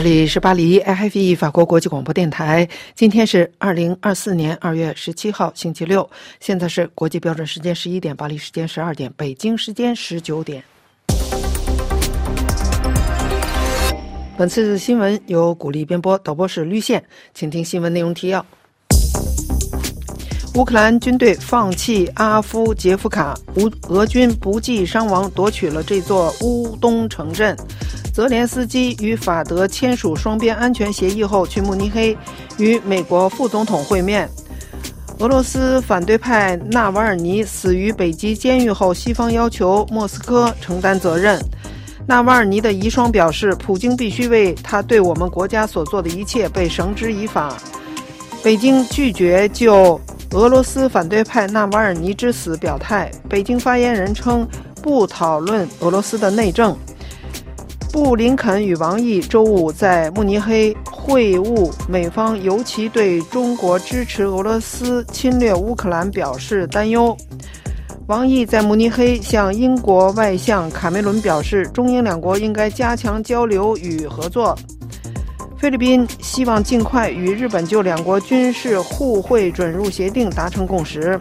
这里是巴黎 IFE 法国国际广播电台。今天是二零二四年二月十七号，星期六。现在是国际标准时间十一点，巴黎时间十二点，北京时间十九点。本次新闻由古力编播，导播是绿线，请听新闻内容提要：乌克兰军队放弃阿夫杰夫卡，乌俄军不计伤亡夺取了这座乌东城镇。泽连斯基与法德签署双边安全协议后，去慕尼黑与美国副总统会面。俄罗斯反对派纳瓦尔尼死于北极监狱后，西方要求莫斯科承担责任。纳瓦尔尼的遗孀表示，普京必须为他对我们国家所做的一切被绳之以法。北京拒绝就俄罗斯反对派纳瓦尔尼之死表态。北京发言人称，不讨论俄罗斯的内政。布林肯与王毅周五在慕尼黑会晤，美方尤其对中国支持俄罗斯侵略乌克兰表示担忧。王毅在慕尼黑向英国外相卡梅伦表示，中英两国应该加强交流与合作。菲律宾希望尽快与日本就两国军事互惠准入协定达成共识。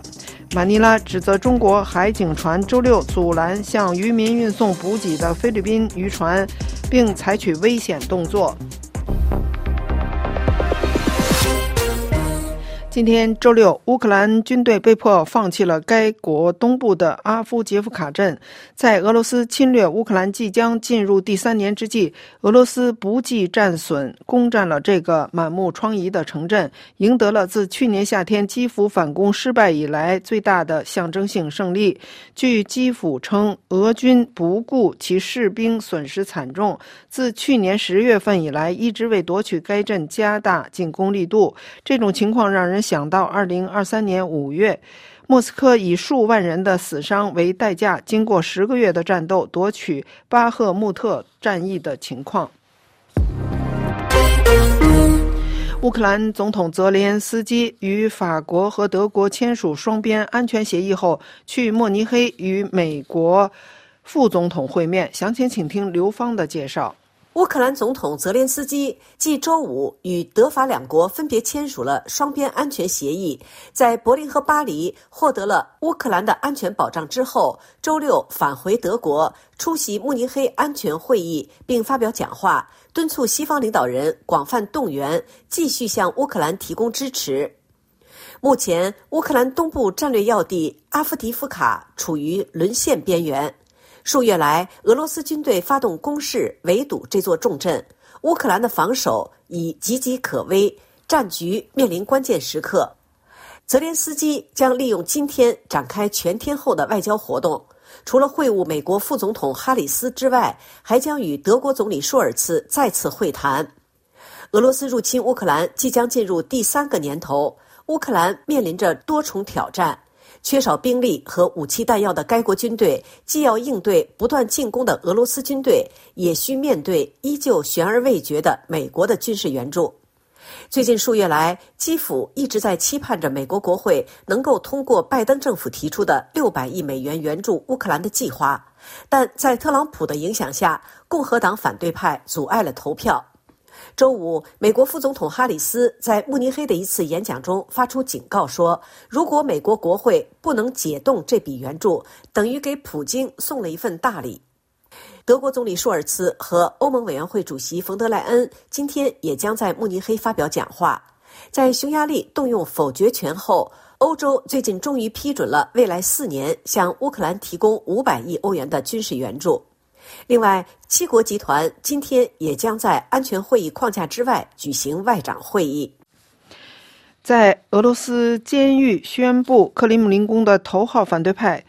马尼拉指责中国海警船周六阻拦向渔民运送补给的菲律宾渔船，并采取危险动作。今天周六，乌克兰军队被迫放弃了该国东部的阿夫杰夫卡镇。在俄罗斯侵略乌克兰即将进入第三年之际，俄罗斯不计战损攻占了这个满目疮痍的城镇，赢得了自去年夏天基辅反攻失败以来最大的象征性胜利。据基辅称，俄军不顾其士兵损失惨重，自去年十月份以来一直为夺取该镇加大进攻力度。这种情况让人。想到二零二三年五月，莫斯科以数万人的死伤为代价，经过十个月的战斗夺取巴赫穆特战役的情况。乌克兰总统泽连斯基与法国和德国签署双边安全协议后，去慕尼黑与美国副总统会面。详情，请听刘芳的介绍。乌克兰总统泽连斯基继周五与德法两国分别签署了双边安全协议，在柏林和巴黎获得了乌克兰的安全保障之后，周六返回德国出席慕尼黑安全会议，并发表讲话，敦促西方领导人广泛动员，继续向乌克兰提供支持。目前，乌克兰东部战略要地阿夫迪夫卡处于沦陷边缘。数月来，俄罗斯军队发动攻势，围堵这座重镇。乌克兰的防守已岌岌可危，战局面临关键时刻。泽连斯基将利用今天展开全天候的外交活动，除了会晤美国副总统哈里斯之外，还将与德国总理舒尔茨再次会谈。俄罗斯入侵乌克兰即将进入第三个年头，乌克兰面临着多重挑战。缺少兵力和武器弹药的该国军队，既要应对不断进攻的俄罗斯军队，也需面对依旧悬而未决的美国的军事援助。最近数月来，基辅一直在期盼着美国国会能够通过拜登政府提出的六百亿美元援助乌克兰的计划，但在特朗普的影响下，共和党反对派阻碍了投票。周五，美国副总统哈里斯在慕尼黑的一次演讲中发出警告说：“如果美国国会不能解冻这笔援助，等于给普京送了一份大礼。”德国总理舒尔茨和欧盟委员会主席冯德莱恩今天也将在慕尼黑发表讲话。在匈牙利动用否决权后，欧洲最近终于批准了未来四年向乌克兰提供五百亿欧元的军事援助。另外，七国集团今天也将在安全会议框架之外举行外长会议。在俄罗斯监狱宣布克里姆林宫的头号反对派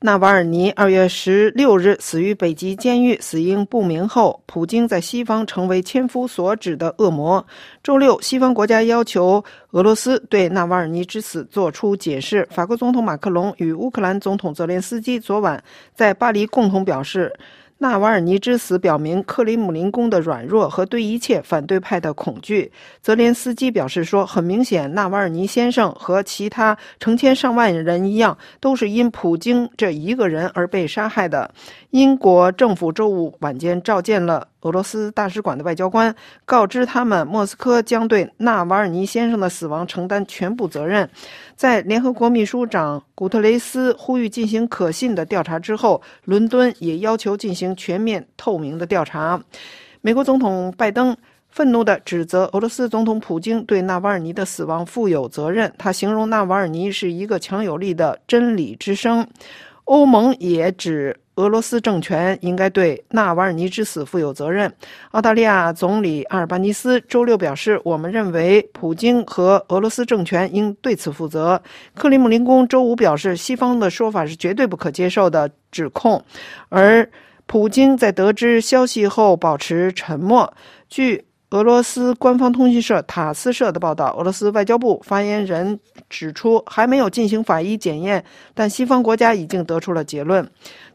纳瓦尔尼二月十六日死于北极监狱，死因不明后，普京在西方成为千夫所指的恶魔。周六，西方国家要求俄罗斯对纳瓦尔尼之死作出解释。法国总统马克龙与乌克兰总统泽连斯基昨晚在巴黎共同表示。纳瓦尔尼之死表明克里姆林宫的软弱和对一切反对派的恐惧。泽连斯基表示说：“很明显，纳瓦尔尼先生和其他成千上万人一样，都是因普京这一个人而被杀害的。”英国政府周五晚间召见了俄罗斯大使馆的外交官，告知他们莫斯科将对纳瓦尔尼先生的死亡承担全部责任。在联合国秘书长古特雷斯呼吁进行可信的调查之后，伦敦也要求进行全面透明的调查。美国总统拜登。愤怒地指责俄罗斯总统普京对纳瓦尔尼的死亡负有责任。他形容纳瓦尔尼是一个强有力的真理之声。欧盟也指俄罗斯政权应该对纳瓦尔尼之死负有责任。澳大利亚总理阿尔巴尼斯周六表示：“我们认为普京和俄罗斯政权应对此负责。”克里姆林宫周五表示：“西方的说法是绝对不可接受的指控。”而普京在得知消息后保持沉默。据俄罗斯官方通讯社塔斯社的报道，俄罗斯外交部发言人指出，还没有进行法医检验，但西方国家已经得出了结论。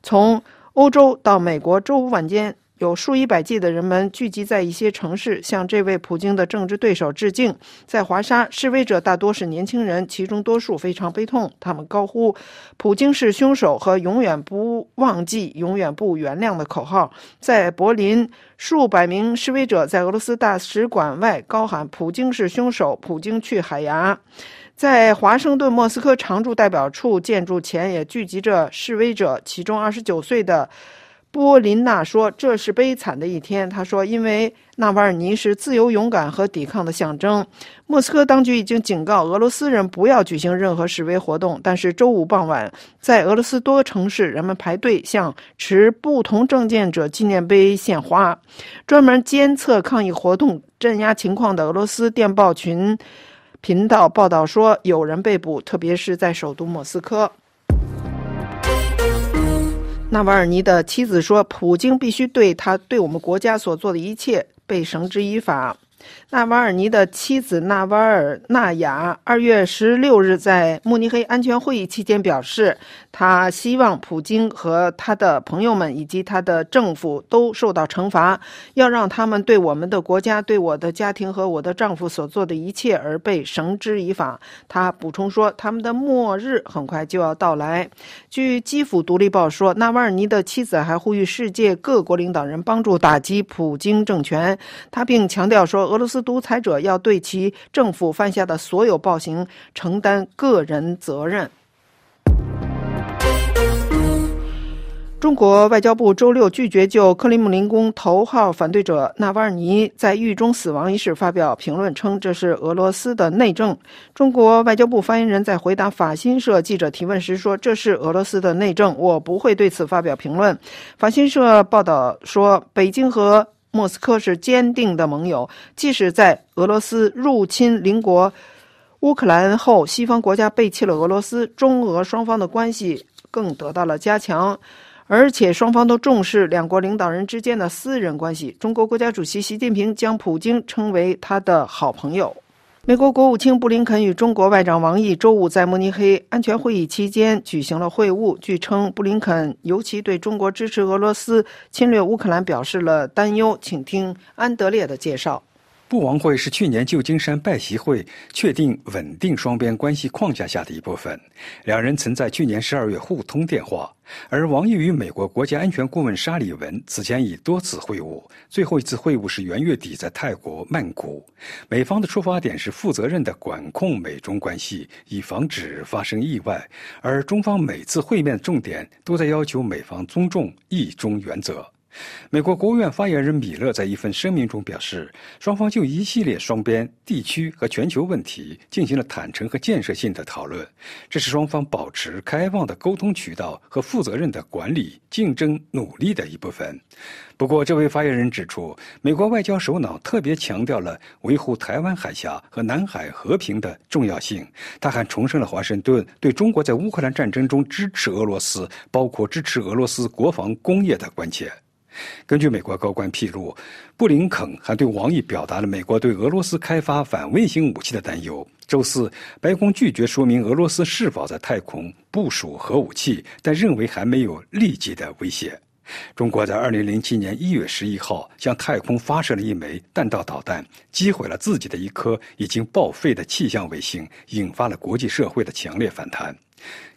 从欧洲到美国，周五晚间。有数以百计的人们聚集在一些城市，向这位普京的政治对手致敬。在华沙，示威者大多是年轻人，其中多数非常悲痛。他们高呼“普京是凶手”和“永远不忘记、永远不原谅”的口号。在柏林，数百名示威者在俄罗斯大使馆外高喊“普京是凶手，普京去海牙”。在华盛顿莫斯科常驻代表处建筑前也聚集着示威者，其中29岁的。波琳娜说：“这是悲惨的一天。”她说：“因为纳瓦尔尼是自由、勇敢和抵抗的象征。”莫斯科当局已经警告俄罗斯人不要举行任何示威活动。但是周五傍晚，在俄罗斯多个城市，人们排队向持不同证件者纪念碑献花。专门监测抗议活动、镇压情况的俄罗斯电报群频道报道说，有人被捕，特别是在首都莫斯科。纳瓦尔尼的妻子说：“普京必须对他对我们国家所做的一切被绳之以法。”纳瓦尔尼的妻子纳瓦尔纳雅二月十六日在慕尼黑安全会议期间表示，他希望普京和他的朋友们以及他的政府都受到惩罚，要让他们对我们的国家、对我的家庭和我的丈夫所做的一切而被绳之以法。他补充说，他们的末日很快就要到来。据基辅独立报说，纳瓦尔尼的妻子还呼吁世界各国领导人帮助打击普京政权。他并强调说。俄罗斯独裁者要对其政府犯下的所有暴行承担个人责任。中国外交部周六拒绝就克里姆林宫头号反对者纳瓦尔尼在狱中死亡一事发表评论，称这是俄罗斯的内政。中国外交部发言人在回答法新社记者提问时说：“这是俄罗斯的内政，我不会对此发表评论。”法新社报道说，北京和。莫斯科是坚定的盟友，即使在俄罗斯入侵邻国乌克兰后，西方国家背弃了俄罗斯，中俄双方的关系更得到了加强，而且双方都重视两国领导人之间的私人关系。中国国家主席习近平将普京称为他的好朋友。美国国务卿布林肯与中国外长王毅周五在慕尼黑安全会议期间举行了会晤。据称，布林肯尤其对中国支持俄罗斯侵略乌克兰表示了担忧。请听安德烈的介绍。布王会是去年旧金山拜习会确定稳定双边关系框架下的一部分。两人曾在去年十二月互通电话，而王毅与美国国家安全顾问沙利文此前已多次会晤，最后一次会晤是元月底在泰国曼谷。美方的出发点是负责任的管控美中关系，以防止发生意外，而中方每次会面重点都在要求美方尊重意中原则。美国国务院发言人米勒在一份声明中表示，双方就一系列双边、地区和全球问题进行了坦诚和建设性的讨论，这是双方保持开放的沟通渠道和负责任的管理竞争努力的一部分。不过，这位发言人指出，美国外交首脑特别强调了维护台湾海峡和南海和平的重要性。他还重申了华盛顿对中国在乌克兰战争中支持俄罗斯，包括支持俄罗斯国防工业的关切。根据美国高官披露，布林肯还对王毅表达了美国对俄罗斯开发反卫星武器的担忧。周四，白宫拒绝说明俄罗斯是否在太空部署核武器，但认为还没有立即的威胁。中国在2007年1月11号向太空发射了一枚弹道导弹，击毁了自己的一颗已经报废的气象卫星，引发了国际社会的强烈反弹。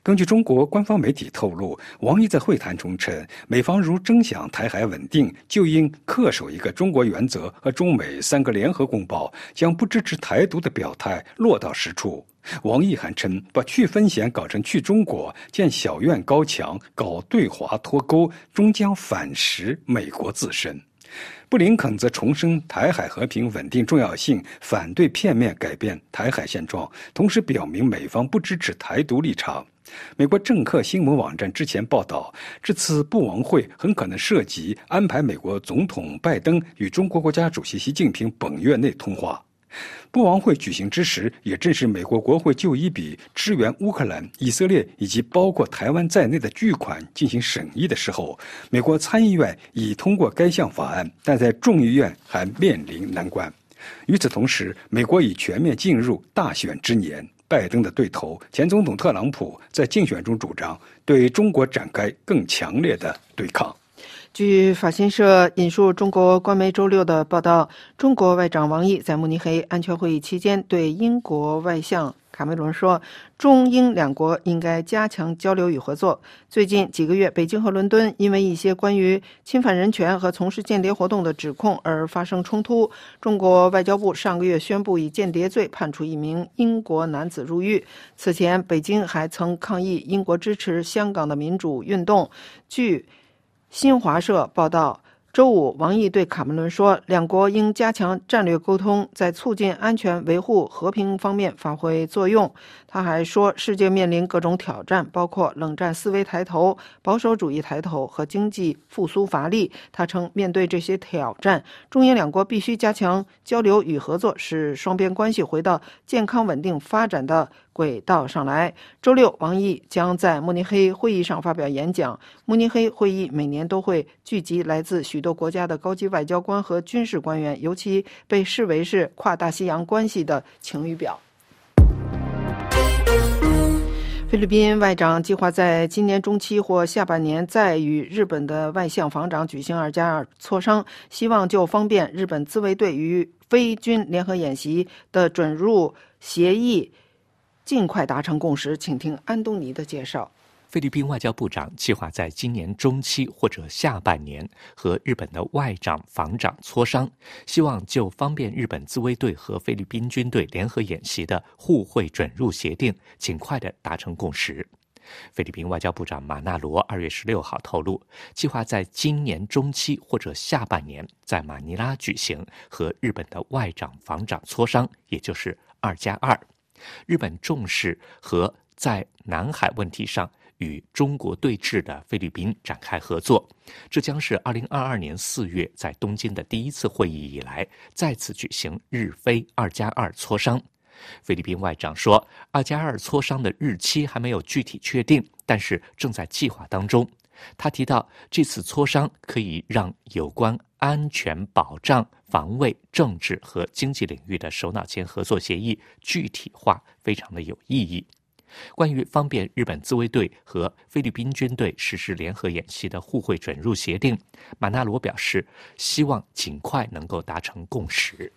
根据中国官方媒体透露，王毅在会谈中称，美方如真想台海稳定，就应恪守一个中国原则和中美三个联合公报，将不支持台独的表态落到实处。王毅还称，把去风险搞成去中国，建小院高墙，搞对华脱钩，终将反噬美国自身。布林肯则重申台海和平稳定重要性，反对片面改变台海现状，同时表明美方不支持台独立场。美国政客新闻网站之前报道，这次布王会很可能涉及安排美国总统拜登与中国国家主席习近平本月内通话。布王会举行之时，也正是美国国会就一笔支援乌克兰、以色列以及包括台湾在内的巨款进行审议的时候。美国参议院已通过该项法案，但在众议院还面临难关。与此同时，美国已全面进入大选之年。拜登的对头前总统特朗普在竞选中主张对中国展开更强烈的对抗。据法新社引述中国官媒周六的报道，中国外长王毅在慕尼黑安全会议期间对英国外相。卡梅伦说：“中英两国应该加强交流与合作。最近几个月，北京和伦敦因为一些关于侵犯人权和从事间谍活动的指控而发生冲突。中国外交部上个月宣布以间谍罪判处一名英国男子入狱。此前，北京还曾抗议英国支持香港的民主运动。”据新华社报道。周五，王毅对卡梅伦说：“两国应加强战略沟通，在促进安全、维护和平方面发挥作用。”他还说：“世界面临各种挑战，包括冷战思维抬头、保守主义抬头和经济复苏乏力。”他称：“面对这些挑战，中英两国必须加强交流与合作，使双边关系回到健康稳定发展的。”轨道上来。周六，王毅将在慕尼黑会议上发表演讲。慕尼黑会议每年都会聚集来自许多国家的高级外交官和军事官员，尤其被视为是跨大西洋关系的晴雨表。菲律宾外长计划在今年中期或下半年再与日本的外相防长举行二加二磋商，希望就方便日本自卫队与非军联合演习的准入协议。尽快达成共识，请听安东尼的介绍。菲律宾外交部长计划在今年中期或者下半年和日本的外长、防长磋商，希望就方便日本自卫队和菲律宾军队联合演习的互惠准入协定，尽快的达成共识。菲律宾外交部长马纳罗二月十六号透露，计划在今年中期或者下半年在马尼拉举行和日本的外长、防长磋商，也就是二加二。日本重视和在南海问题上与中国对峙的菲律宾展开合作，这将是二零二二年四月在东京的第一次会议以来再次举行日菲二加二磋商。菲律宾外长说，二加二磋商的日期还没有具体确定，但是正在计划当中。他提到，这次磋商可以让有关安全保障、防卫、政治和经济领域的首脑间合作协议具体化，非常的有意义。关于方便日本自卫队和菲律宾军队实施联合演习的互惠准入协定，马纳罗表示，希望尽快能够达成共识。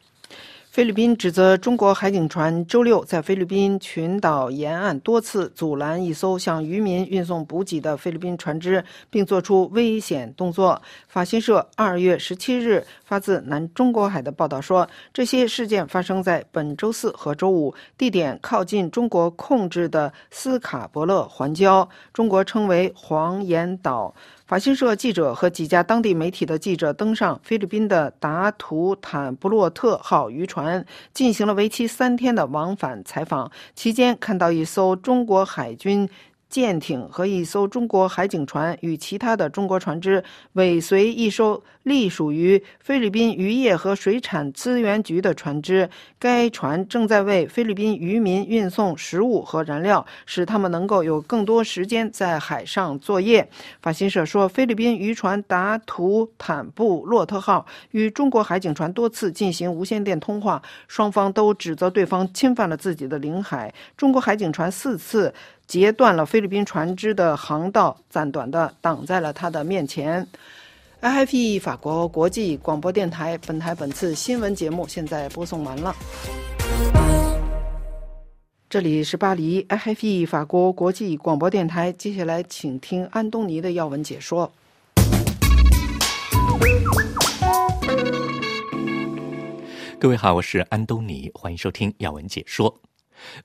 菲律宾指责中国海警船周六在菲律宾群岛沿岸多次阻拦一艘向渔民运送补给的菲律宾船只，并作出危险动作。法新社二月十七日发自南中国海的报道说，这些事件发生在本周四和周五，地点靠近中国控制的斯卡伯勒环礁，中国称为黄岩岛。法新社记者和几家当地媒体的记者登上菲律宾的达图坦布洛特号渔船，进行了为期三天的往返采访。期间，看到一艘中国海军。舰艇和一艘中国海警船与其他的中国船只尾随一艘隶属于菲律宾渔业和水产资源局的船只。该船正在为菲律宾渔民运送食物和燃料，使他们能够有更多时间在海上作业。法新社说，菲律宾渔船达图坦布洛特号与中国海警船多次进行无线电通话，双方都指责对方侵犯了自己的领海。中国海警船四次。截断了菲律宾船只的航道，暂短的挡在了他的面前。IFE 法国国际广播电台本台本次新闻节目现在播送完了。这里是巴黎 IFE 法国国际广播电台。接下来，请听安东尼的要闻解说。各位好，我是安东尼，欢迎收听要闻解说。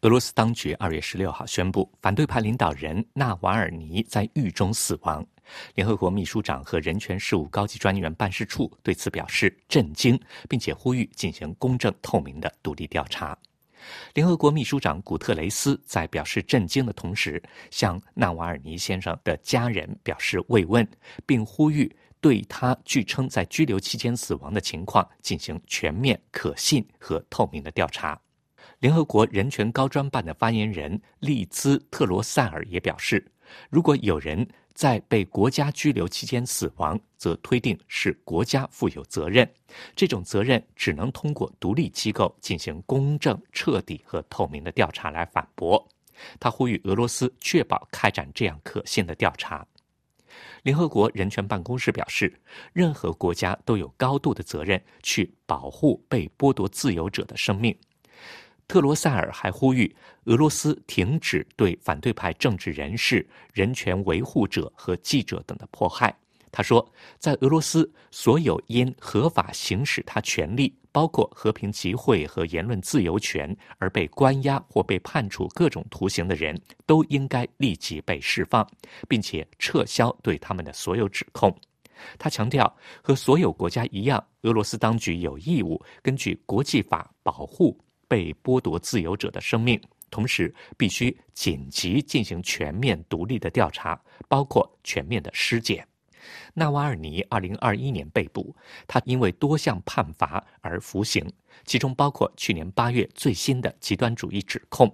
俄罗斯当局二月十六号宣布，反对派领导人纳瓦尔尼在狱中死亡。联合国秘书长和人权事务高级专员办事处对此表示震惊，并且呼吁进行公正透明的独立调查。联合国秘书长古特雷斯在表示震惊的同时，向纳瓦尔尼先生的家人表示慰问，并呼吁对他据称在拘留期间死亡的情况进行全面、可信和透明的调查。联合国人权高专办的发言人利兹特罗塞尔也表示，如果有人在被国家拘留期间死亡，则推定是国家负有责任。这种责任只能通过独立机构进行公正、彻底和透明的调查来反驳。他呼吁俄罗斯确保开展这样可信的调查。联合国人权办公室表示，任何国家都有高度的责任去保护被剥夺自由者的生命。特罗塞尔还呼吁俄罗斯停止对反对派政治人士、人权维护者和记者等的迫害。他说，在俄罗斯，所有因合法行使他权利，包括和平集会和言论自由权，而被关押或被判处各种徒刑的人，都应该立即被释放，并且撤销对他们的所有指控。他强调，和所有国家一样，俄罗斯当局有义务根据国际法保护。被剥夺自由者的生命，同时必须紧急进行全面独立的调查，包括全面的尸检。纳瓦尔尼二零二一年被捕，他因为多项判罚而服刑，其中包括去年八月最新的极端主义指控。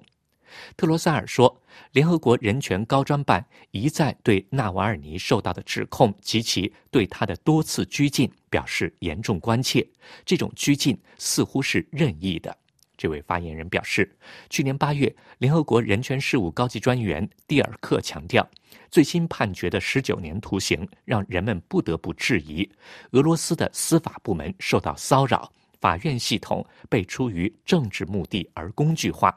特罗塞尔说：“联合国人权高专办一再对纳瓦尔尼受到的指控及其对他的多次拘禁表示严重关切，这种拘禁似乎是任意的。”这位发言人表示，去年八月，联合国人权事务高级专员蒂尔克强调，最新判决的十九年徒刑让人们不得不质疑俄罗斯的司法部门受到骚扰，法院系统被出于政治目的而工具化。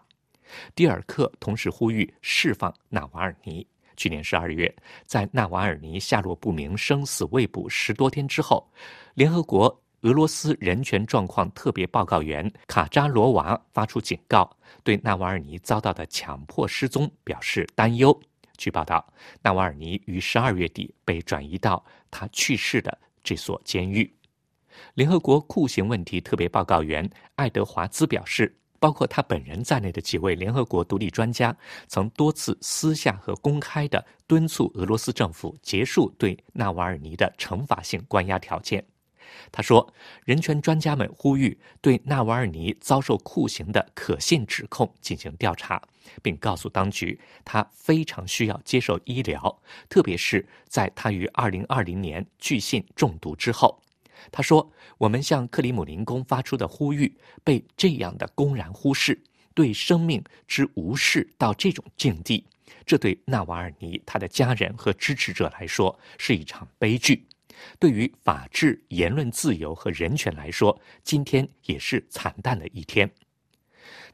蒂尔克同时呼吁释放纳瓦尔尼。去年十二月，在纳瓦尔尼下落不明、生死未卜十多天之后，联合国。俄罗斯人权状况特别报告员卡扎罗娃发出警告，对纳瓦尔尼遭到的强迫失踪表示担忧。据报道，纳瓦尔尼于十二月底被转移到他去世的这所监狱。联合国酷刑问题特别报告员爱德华兹表示，包括他本人在内的几位联合国独立专家曾多次私下和公开的敦促俄罗斯政府结束对纳瓦尔尼的惩罚性关押条件。他说：“人权专家们呼吁对纳瓦尔尼遭受酷刑的可信指控进行调查，并告诉当局他非常需要接受医疗，特别是在他于2020年拒信中毒之后。”他说：“我们向克里姆林宫发出的呼吁被这样的公然忽视，对生命之无视到这种境地，这对纳瓦尔尼他的家人和支持者来说是一场悲剧。”对于法治、言论自由和人权来说，今天也是惨淡的一天。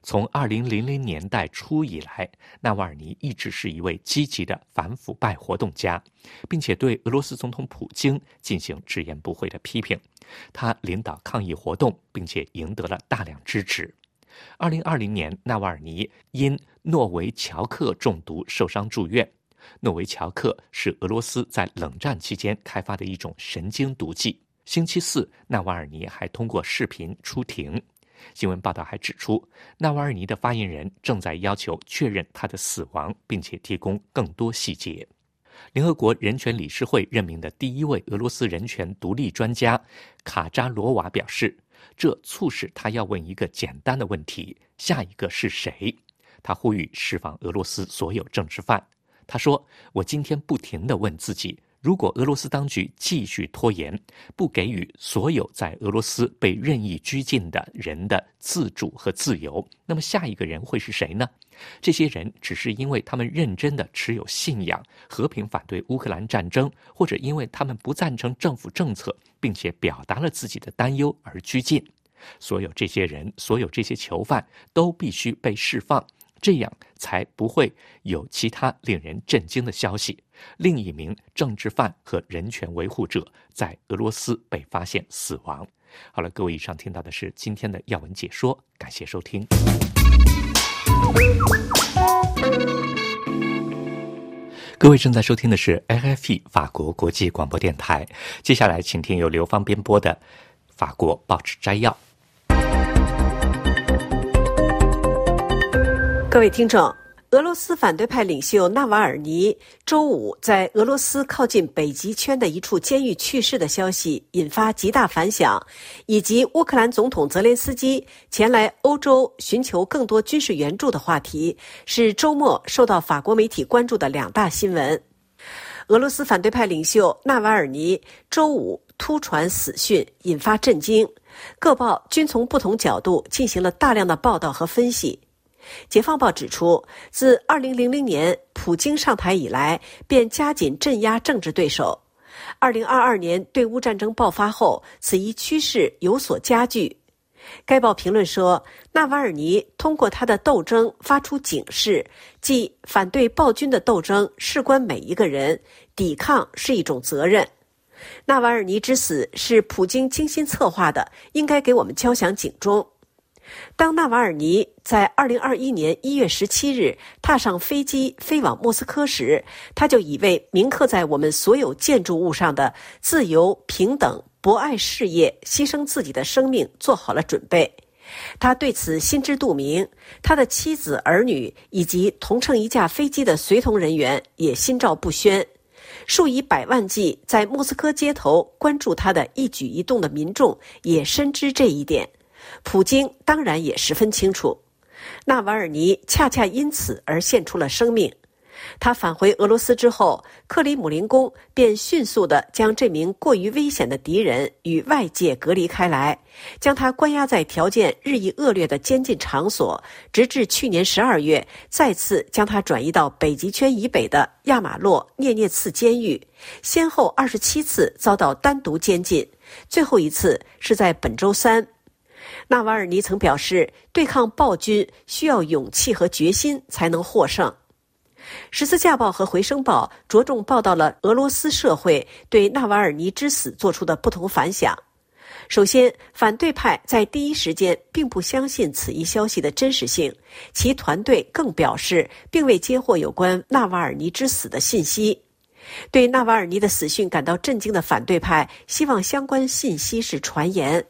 从二零零零年代初以来，纳瓦尔尼一直是一位积极的反腐败活动家，并且对俄罗斯总统普京进行直言不讳的批评。他领导抗议活动，并且赢得了大量支持。二零二零年，纳瓦尔尼因诺维乔克中毒受伤住院。诺维乔克是俄罗斯在冷战期间开发的一种神经毒剂。星期四，纳瓦尔尼还通过视频出庭。新闻报道还指出，纳瓦尔尼的发言人正在要求确认他的死亡，并且提供更多细节。联合国人权理事会任命的第一位俄罗斯人权独立专家卡扎罗娃表示，这促使他要问一个简单的问题：下一个是谁？他呼吁释放俄罗斯所有政治犯。他说：“我今天不停地问自己，如果俄罗斯当局继续拖延，不给予所有在俄罗斯被任意拘禁的人的自主和自由，那么下一个人会是谁呢？这些人只是因为他们认真的持有信仰，和平反对乌克兰战争，或者因为他们不赞成政府政策，并且表达了自己的担忧而拘禁。所有这些人，所有这些囚犯都必须被释放。”这样才不会有其他令人震惊的消息。另一名政治犯和人权维护者在俄罗斯被发现死亡。好了，各位，以上听到的是今天的要闻解说，感谢收听。各位正在收听的是 AFP 法国国际广播电台，接下来请听由刘芳编播的法国报纸摘要。各位听众。俄罗斯反对派领袖纳瓦尔尼周五在俄罗斯靠近北极圈的一处监狱去世的消息引发极大反响，以及乌克兰总统泽连斯基前来欧洲寻求更多军事援助的话题，是周末受到法国媒体关注的两大新闻。俄罗斯反对派领袖纳瓦尔尼周五突传死讯，引发震惊，各报均从不同角度进行了大量的报道和分析。《解放报》指出，自2000年普京上台以来，便加紧镇压政治对手。2022年对乌战争爆发后，此一趋势有所加剧。该报评论说，纳瓦尔尼通过他的斗争发出警示，即反对暴君的斗争事关每一个人，抵抗是一种责任。纳瓦尔尼之死是普京精心策划的，应该给我们敲响警钟。当纳瓦尔尼在2021年1月17日踏上飞机飞往莫斯科时，他就已为铭刻在我们所有建筑物上的自由、平等、博爱事业牺牲自己的生命做好了准备。他对此心知肚明，他的妻子、儿女以及同乘一架飞机的随同人员也心照不宣。数以百万计在莫斯科街头关注他的一举一动的民众也深知这一点。普京当然也十分清楚，纳瓦尔尼恰恰因此而献出了生命。他返回俄罗斯之后，克里姆林宫便迅速地将这名过于危险的敌人与外界隔离开来，将他关押在条件日益恶劣的监禁场所，直至去年十二月再次将他转移到北极圈以北的亚马洛涅涅茨监狱，先后二十七次遭到单独监禁，最后一次是在本周三。纳瓦尔尼曾表示，对抗暴君需要勇气和决心才能获胜。十字架报和回声报着重报道了俄罗斯社会对纳瓦尔尼之死做出的不同反响。首先，反对派在第一时间并不相信此一消息的真实性，其团队更表示并未接获有关纳瓦尔尼之死的信息。对纳瓦尔尼的死讯感到震惊的反对派希望相关信息是传言。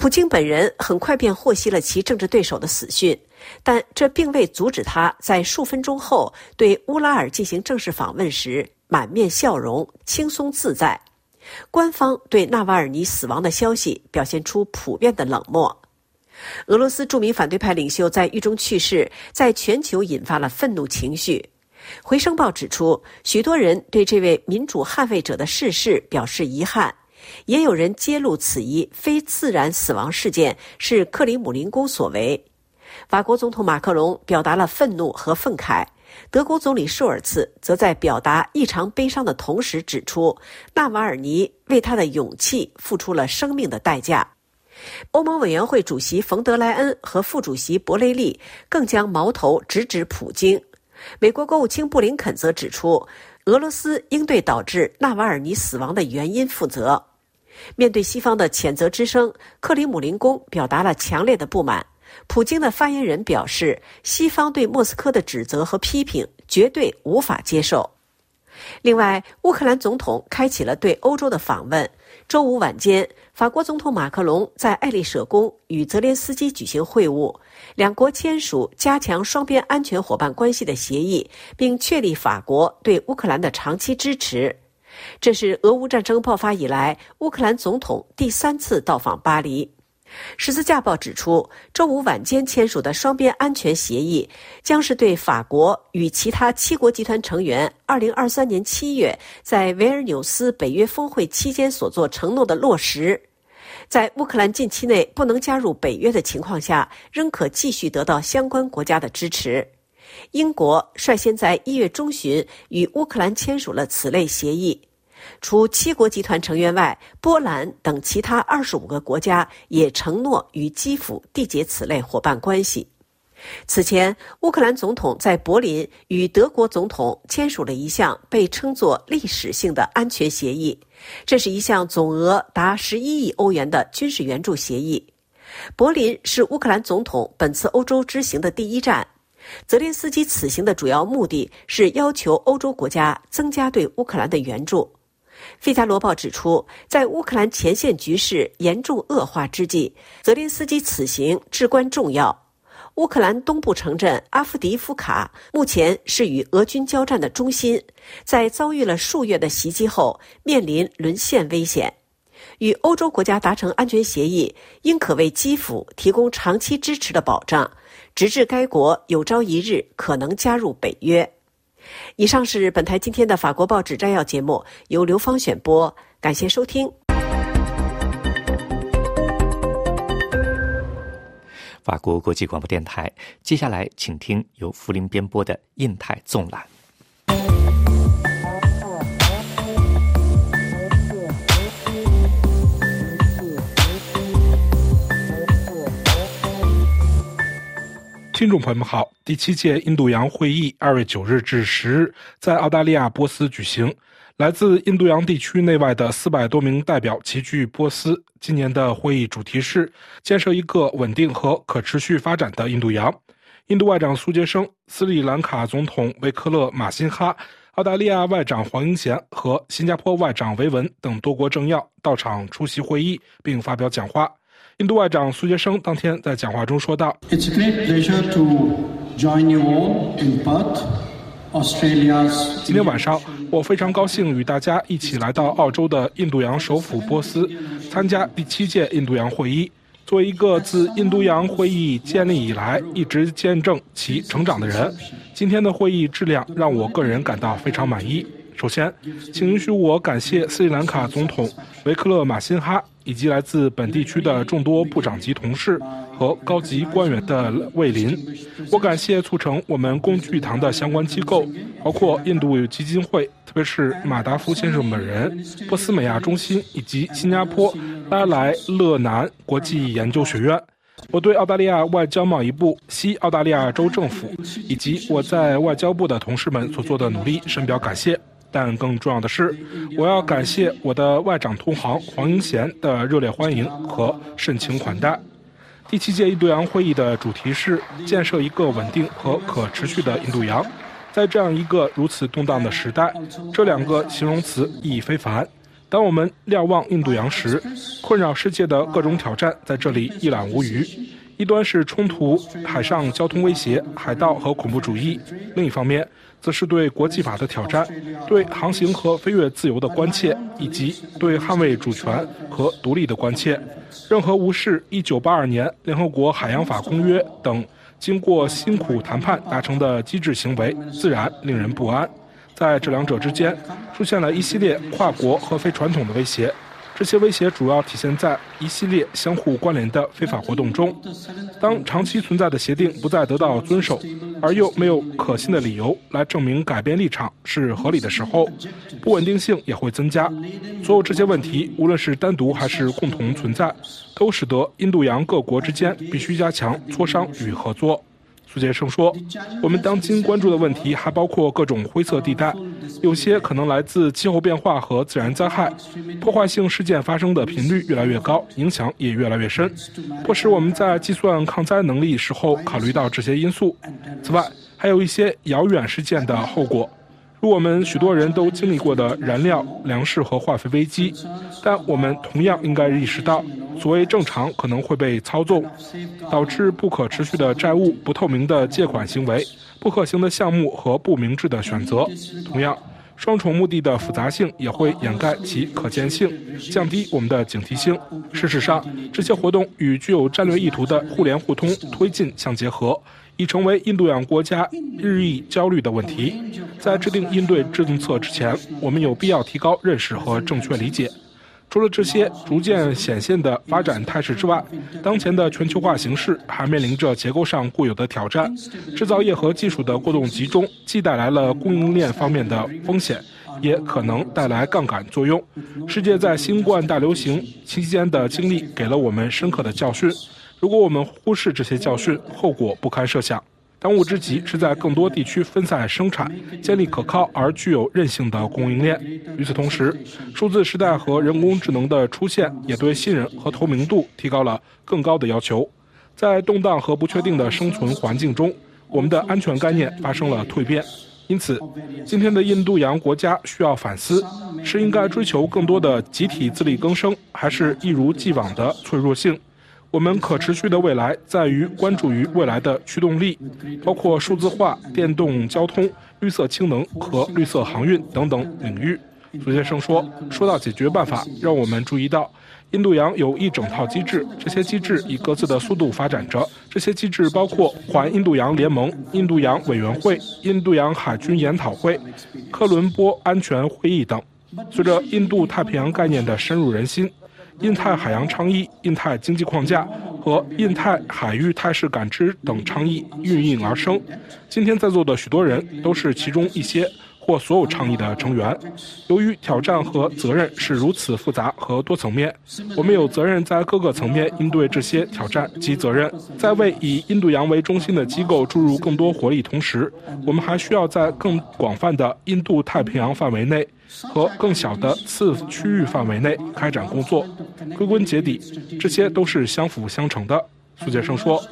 普京本人很快便获悉了其政治对手的死讯，但这并未阻止他在数分钟后对乌拉尔进行正式访问时满面笑容、轻松自在。官方对纳瓦尔尼死亡的消息表现出普遍的冷漠。俄罗斯著名反对派领袖在狱中去世，在全球引发了愤怒情绪。回声报指出，许多人对这位民主捍卫者的逝世表示遗憾。也有人揭露此一非自然死亡事件是克里姆林宫所为。法国总统马克龙表达了愤怒和愤慨，德国总理舒尔茨则在表达异常悲伤的同时指出，纳瓦尔尼为他的勇气付出了生命的代价。欧盟委员会主席冯德莱恩和副主席博雷利更将矛头直指普京。美国国务卿布林肯则指出，俄罗斯应对导致纳瓦尔尼死亡的原因负责。面对西方的谴责之声，克里姆林宫表达了强烈的不满。普京的发言人表示，西方对莫斯科的指责和批评绝对无法接受。另外，乌克兰总统开启了对欧洲的访问。周五晚间，法国总统马克龙在爱丽舍宫与泽连斯基举行会晤，两国签署加强双边安全伙伴关系的协议，并确立法国对乌克兰的长期支持。这是俄乌战争爆发以来，乌克兰总统第三次到访巴黎。十字架报指出，周五晚间签署的双边安全协议，将是对法国与其他七国集团成员2023年7月在维尔纽斯北约峰会期间所做承诺的落实。在乌克兰近期内不能加入北约的情况下，仍可继续得到相关国家的支持。英国率先在一月中旬与乌克兰签署了此类协议。除七国集团成员外，波兰等其他二十五个国家也承诺与基辅缔结此类伙伴关系。此前，乌克兰总统在柏林与德国总统签署了一项被称作历史性的安全协议，这是一项总额达十一亿欧元的军事援助协议。柏林是乌克兰总统本次欧洲之行的第一站。泽连斯基此行的主要目的是要求欧洲国家增加对乌克兰的援助。《费加罗报》指出，在乌克兰前线局势严重恶化之际，泽连斯基此行至关重要。乌克兰东部城镇阿夫迪夫卡目前是与俄军交战的中心，在遭遇了数月的袭击后，面临沦陷危险。与欧洲国家达成安全协议，应可为基辅提供长期支持的保障，直至该国有朝一日可能加入北约。以上是本台今天的法国报纸摘要节目，由刘芳选播，感谢收听。法国国际广播电台，接下来请听由福林编播的《印太纵览》。听众朋友们好，第七届印度洋会议二月九日至十日在澳大利亚波斯举行。来自印度洋地区内外的四百多名代表齐聚波斯。今年的会议主题是建设一个稳定和可持续发展的印度洋。印度外长苏杰生、斯里兰卡总统维克勒马辛哈、澳大利亚外长黄英贤和新加坡外长维文等多国政要到场出席会议，并发表讲话。印度外长苏杰生当天在讲话中说道：“It's a great pleasure to join you all in Perth, Australia's。今天晚上，我非常高兴与大家一起来到澳洲的印度洋首府波斯，参加第七届印度洋会议。作为一个自印度洋会议建立以来一直见证其成长的人，今天的会议质量让我个人感到非常满意。首先，请允许我感谢斯里兰卡总统维克勒马辛哈。”以及来自本地区的众多部长级同事和高级官员的莅临，我感谢促成我们工具堂的相关机构，包括印度基金会，特别是马达夫先生本人、波斯美亚中心以及新加坡拉莱勒南国际研究学院。我对澳大利亚外交贸易部、西澳大利亚州政府以及我在外交部的同事们所做的努力深表感谢。但更重要的是，我要感谢我的外长同行黄英贤的热烈欢迎和盛情款待。第七届印度洋会议的主题是建设一个稳定和可持续的印度洋。在这样一个如此动荡的时代，这两个形容词意义非凡。当我们瞭望印度洋时，困扰世界的各种挑战在这里一览无余。一端是冲突、海上交通威胁、海盗和恐怖主义；另一方面，则是对国际法的挑战、对航行和飞越自由的关切，以及对捍卫主权和独立的关切。任何无视1982年联合国海洋法公约等经过辛苦谈判达成的机制行为，自然令人不安。在这两者之间，出现了一系列跨国和非传统的威胁。这些威胁主要体现在一系列相互关联的非法活动中。当长期存在的协定不再得到遵守，而又没有可信的理由来证明改变立场是合理的时候，不稳定性也会增加。所有这些问题，无论是单独还是共同存在，都使得印度洋各国之间必须加强磋商与合作。苏杰生说：“我们当今关注的问题还包括各种灰色地带，有些可能来自气候变化和自然灾害，破坏性事件发生的频率越来越高，影响也越来越深，迫使我们在计算抗灾能力时候考虑到这些因素。此外，还有一些遥远事件的后果。”如我们许多人都经历过的燃料、粮食和化肥危机，但我们同样应该意识到，所谓正常可能会被操纵，导致不可持续的债务、不透明的借款行为、不可行的项目和不明智的选择。同样，双重目的的复杂性也会掩盖其可见性，降低我们的警惕性。事实上，这些活动与具有战略意图的互联互通推进相结合。已成为印度洋国家日益焦虑的问题。在制定应对政策之前，我们有必要提高认识和正确理解。除了这些逐渐显现的发展态势之外，当前的全球化形势还面临着结构上固有的挑战。制造业和技术的过度集中，既带来了供应链方面的风险，也可能带来杠杆作用。世界在新冠大流行期间的经历给了我们深刻的教训。如果我们忽视这些教训，后果不堪设想。当务之急是在更多地区分散生产，建立可靠而具有韧性的供应链。与此同时，数字时代和人工智能的出现也对信任和透明度提高了更高的要求。在动荡和不确定的生存环境中，我们的安全概念发生了蜕变。因此，今天的印度洋国家需要反思：是应该追求更多的集体自力更生，还是一如既往的脆弱性？我们可持续的未来在于关注于未来的驱动力，包括数字化、电动交通、绿色氢能和绿色航运等等领域。苏先生说：“说到解决办法，让我们注意到，印度洋有一整套机制，这些机制以各自的速度发展着。这些机制包括环印度洋联盟、印度洋委员会、印度洋海军研讨会、科伦坡安全会议等。随着印度太平洋概念的深入人心。”印太海洋倡议、印太经济框架和印太海域态势感知等倡议应运而生。今天在座的许多人都是其中一些或所有倡议的成员。由于挑战和责任是如此复杂和多层面，我们有责任在各个层面应对这些挑战及责任。在为以印度洋为中心的机构注入更多活力同时，我们还需要在更广泛的印度太平洋范围内。和更小的次区域范围内开展工作，归根结底，这些都是相辅相成的。苏杰生说：“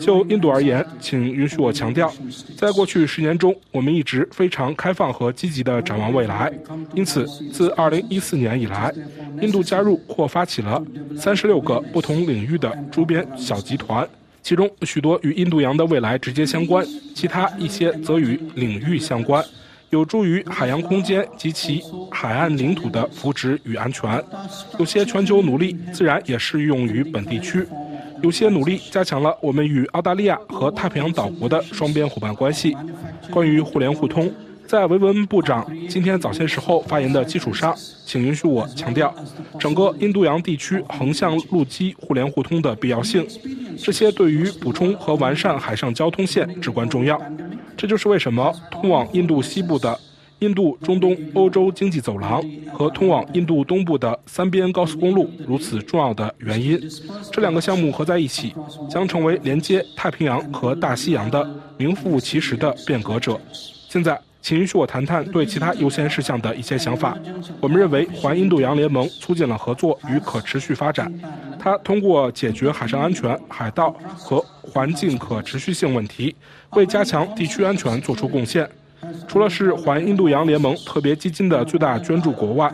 就印度而言，请允许我强调，在过去十年中，我们一直非常开放和积极地展望未来。因此，自2014年以来，印度加入或发起了36个不同领域的周边小集团，其中许多与印度洋的未来直接相关，其他一些则与领域相关。”有助于海洋空间及其海岸领土的福祉与安全。有些全球努力自然也适用于本地区。有些努力加强了我们与澳大利亚和太平洋岛国的双边伙伴关系。关于互联互通，在维文部长今天早些时候发言的基础上，请允许我强调整个印度洋地区横向陆基互联互通的必要性。这些对于补充和完善海上交通线至关重要。这就是为什么通往印度西部的印度中东欧洲经济走廊和通往印度东部的三边高速公路如此重要的原因。这两个项目合在一起，将成为连接太平洋和大西洋的名副其实的变革者。现在，请允许我谈谈对其他优先事项的一些想法。我们认为，环印度洋联盟促进了合作与可持续发展。它通过解决海上安全、海盗和环境可持续性问题。为加强地区安全作出贡献。除了是环印度洋联盟特别基金的最大捐助国外，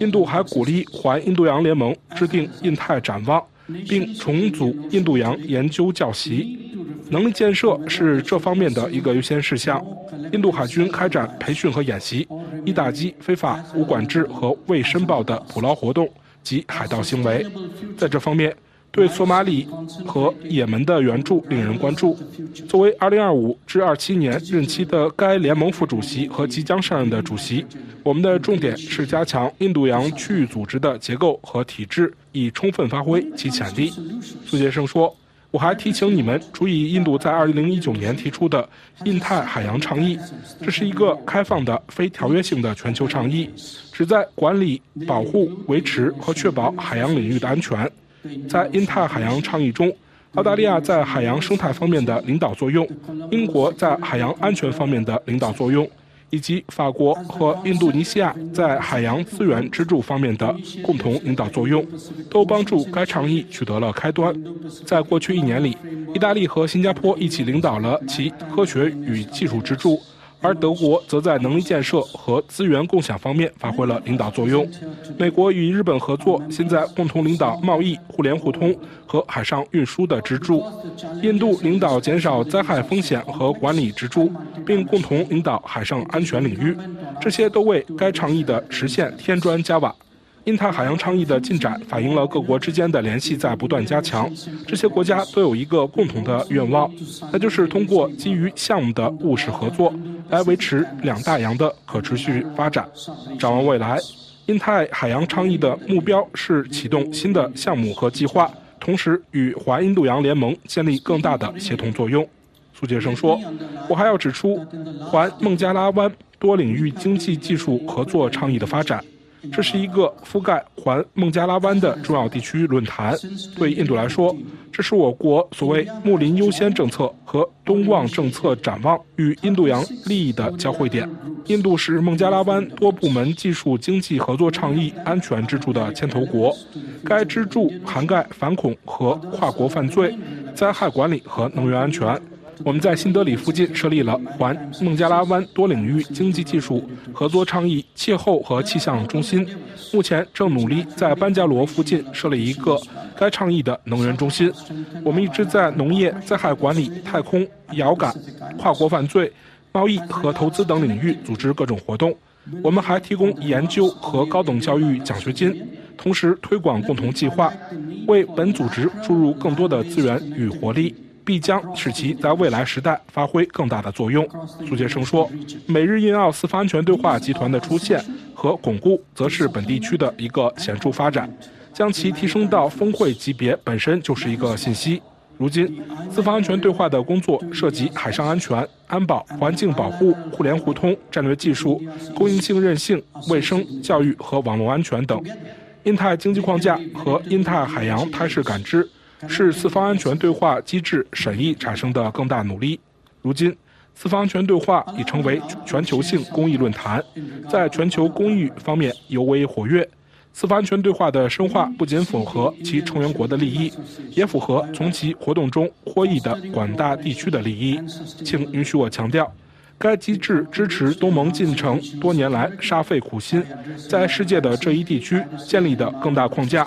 印度还鼓励环印度洋联盟制定印太展望，并重组印度洋研究教习。能力建设是这方面的一个优先事项。印度海军开展培训和演习，以打击非法、无管制和未申报的捕捞活动及海盗行为。在这方面，对索马里和也门的援助令人关注。作为2025至27年任期的该联盟副主席和即将上任的主席，我们的重点是加强印度洋区域组织的结构和体制，以充分发挥其潜力。苏杰生说：“我还提醒你们注意，印度在2019年提出的印太海洋倡议，这是一个开放的、非条约性的全球倡议，旨在管理、保护、维持和确保海洋领域的安全。”在印太海洋倡议中，澳大利亚在海洋生态方面的领导作用，英国在海洋安全方面的领导作用，以及法国和印度尼西亚在海洋资源支柱方面的共同领导作用，都帮助该倡议取得了开端。在过去一年里，意大利和新加坡一起领导了其科学与技术支柱。而德国则在能力建设和资源共享方面发挥了领导作用。美国与日本合作，现在共同领导贸易、互联互通和海上运输的支柱。印度领导减少灾害风险和管理支柱，并共同领导海上安全领域。这些都为该倡议的实现添砖加瓦。印太海洋倡议的进展反映了各国之间的联系在不断加强。这些国家都有一个共同的愿望，那就是通过基于项目的务实合作，来维持两大洋的可持续发展。展望未来，印太海洋倡议的目标是启动新的项目和计划，同时与环印度洋联盟建立更大的协同作用。苏杰生说：“我还要指出，环孟加拉湾多领域经济技术合作倡议的发展。”这是一个覆盖环孟加拉湾的重要地区论坛。对印度来说，这是我国所谓“睦邻优先”政策和东望政策展望与印度洋利益的交汇点。印度是孟加拉湾多部门技术经济合作倡议安全支柱的牵头国，该支柱涵盖反恐和跨国犯罪、灾害管理和能源安全。我们在新德里附近设立了环孟加拉湾多领域经济技术合作倡议气候和气象中心，目前正努力在班加罗附近设立一个该倡议的能源中心。我们一直在农业、灾害管理、太空、遥感、跨国犯罪、贸易和投资等领域组织各种活动。我们还提供研究和高等教育奖学金，同时推广共同计划，为本组织注入更多的资源与活力。必将使其在未来时代发挥更大的作用，苏杰生说。美日印澳四方安全对话集团的出现和巩固，则是本地区的一个显著发展，将其提升到峰会级别本身就是一个信息。如今，四方安全对话的工作涉及海上安全、安保、环境保护、互联互通、战略技术、供应性韧性、卫生、教育和网络安全等。印太经济框架和印太海洋态势感知。是四方安全对话机制审议产生的更大努力。如今，四方安全对话已成为全球性公益论坛，在全球公益方面尤为活跃。四方安全对话的深化不仅符合其成员国的利益，也符合从其活动中获益的广大地区的利益。请允许我强调，该机制支持东盟进程多年来煞费苦心，在世界的这一地区建立的更大框架。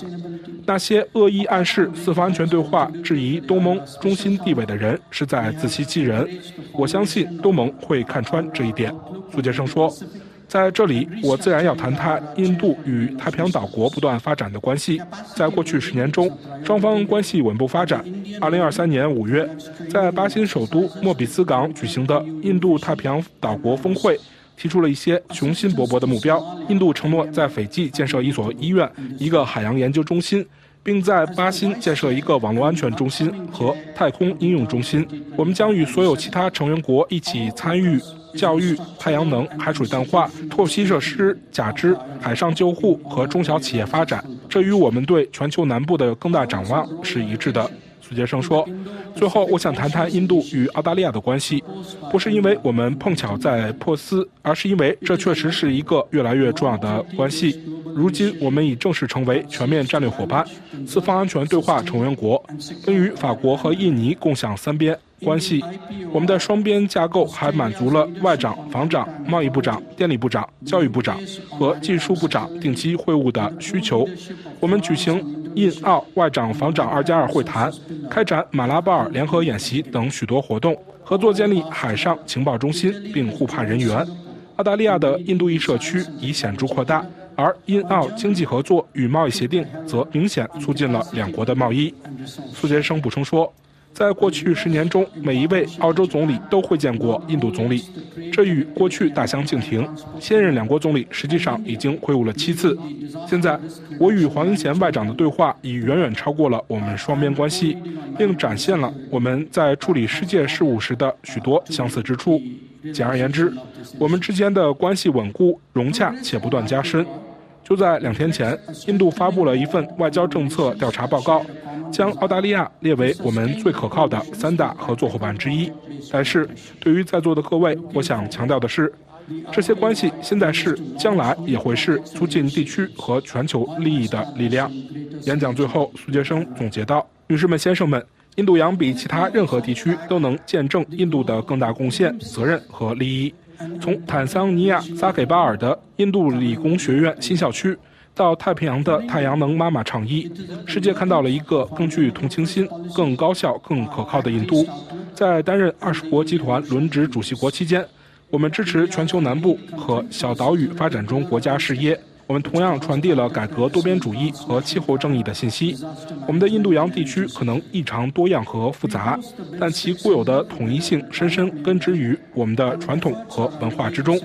那些恶意暗示四方安全对话、质疑东盟中心地位的人，是在自欺欺人。我相信东盟会看穿这一点。苏杰生说：“在这里，我自然要谈谈印度与太平洋岛国不断发展的关系。在过去十年中，双方关系稳步发展。二零二三年五月，在巴新首都莫比斯港举行的印度太平洋岛国峰会。”提出了一些雄心勃勃的目标。印度承诺在斐济建设一所医院、一个海洋研究中心，并在巴新建设一个网络安全中心和太空应用中心。我们将与所有其他成员国一起参与教育、太阳能、海水淡化、透析设施、假肢、海上救护和中小企业发展。这与我们对全球南部的更大展望是一致的。苏杰生说：“最后，我想谈谈印度与澳大利亚的关系，不是因为我们碰巧在珀斯，而是因为这确实是一个越来越重要的关系。如今，我们已正式成为全面战略伙伴、四方安全对话成员国，并与法国和印尼共享三边。”关系，我们的双边架构还满足了外长、防长、贸易部长、电力部长、教育部长和技术部长定期会晤的需求。我们举行印澳外长、防长二加二会谈，开展马拉巴尔联合演习等许多活动，合作建立海上情报中心，并互派人员。澳大利亚的印度裔社区已显著扩大，而印澳经济合作与贸易协定则明显促进了两国的贸易。苏杰生补充说。在过去十年中，每一位澳洲总理都会见过印度总理，这与过去大相径庭。现任两国总理实际上已经会晤了七次。现在，我与黄英贤外长的对话已远远超过了我们双边关系，并展现了我们在处理世界事务时的许多相似之处。简而言之，我们之间的关系稳固、融洽且不断加深。就在两天前，印度发布了一份外交政策调查报告。将澳大利亚列为我们最可靠的三大合作伙伴之一。但是，对于在座的各位，我想强调的是，这些关系现在是，将来也会是促进地区和全球利益的力量。演讲最后，苏杰生总结道：“女士们、先生们，印度洋比其他任何地区都能见证印度的更大贡献、责任和利益。从坦桑尼亚扎给巴尔的印度理工学院新校区。”到太平洋的太阳能妈妈倡议，世界看到了一个更具同情心、更高效、更可靠的印度。在担任二十国集团轮值主席国期间，我们支持全球南部和小岛屿发展中国家事业。我们同样传递了改革多边主义和气候正义的信息。我们的印度洋地区可能异常多样和复杂，但其固有的统一性深深根植于我们的传统和文化之中。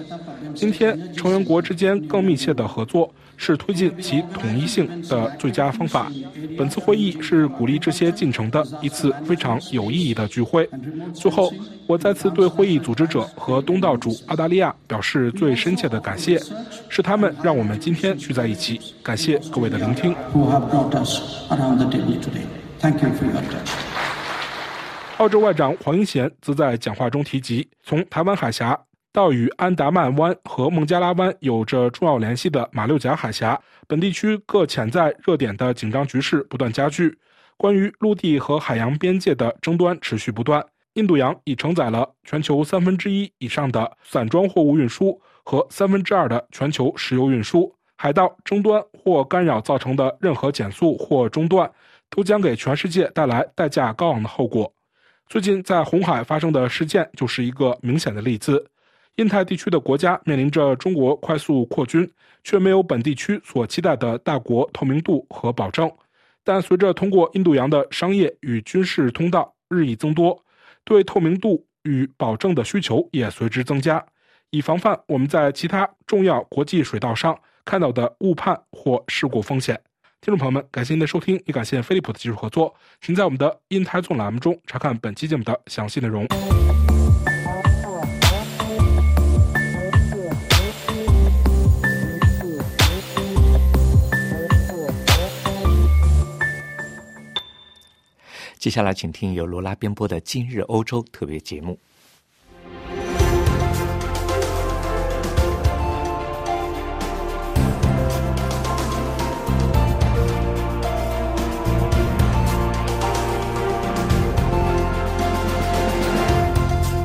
今天，成员国之间更密切的合作。是推进其统一性的最佳方法。本次会议是鼓励这些进程的一次非常有意义的聚会。最后，我再次对会议组织者和东道主澳大利亚表示最深切的感谢，是他们让我们今天聚在一起。感谢各位的聆听。澳洲外长黄英贤则在讲话中提及，从台湾海峡。到与安达曼湾和孟加拉湾有着重要联系的马六甲海峡，本地区各潜在热点的紧张局势不断加剧。关于陆地和海洋边界的争端持续不断。印度洋已承载了全球三分之一以上的散装货物运输和三分之二的全球石油运输。海盗争端或干扰造成的任何减速或中断，都将给全世界带来代价高昂的后果。最近在红海发生的事件就是一个明显的例子。印太地区的国家面临着中国快速扩军，却没有本地区所期待的大国透明度和保证。但随着通过印度洋的商业与军事通道日益增多，对透明度与保证的需求也随之增加，以防范我们在其他重要国际水道上看到的误判或事故风险。听众朋友们，感谢您的收听，也感谢飞利浦的技术合作。请在我们的印太纵栏目中查看本期节目的详细内容。接下来，请听由罗拉编播的《今日欧洲》特别节目。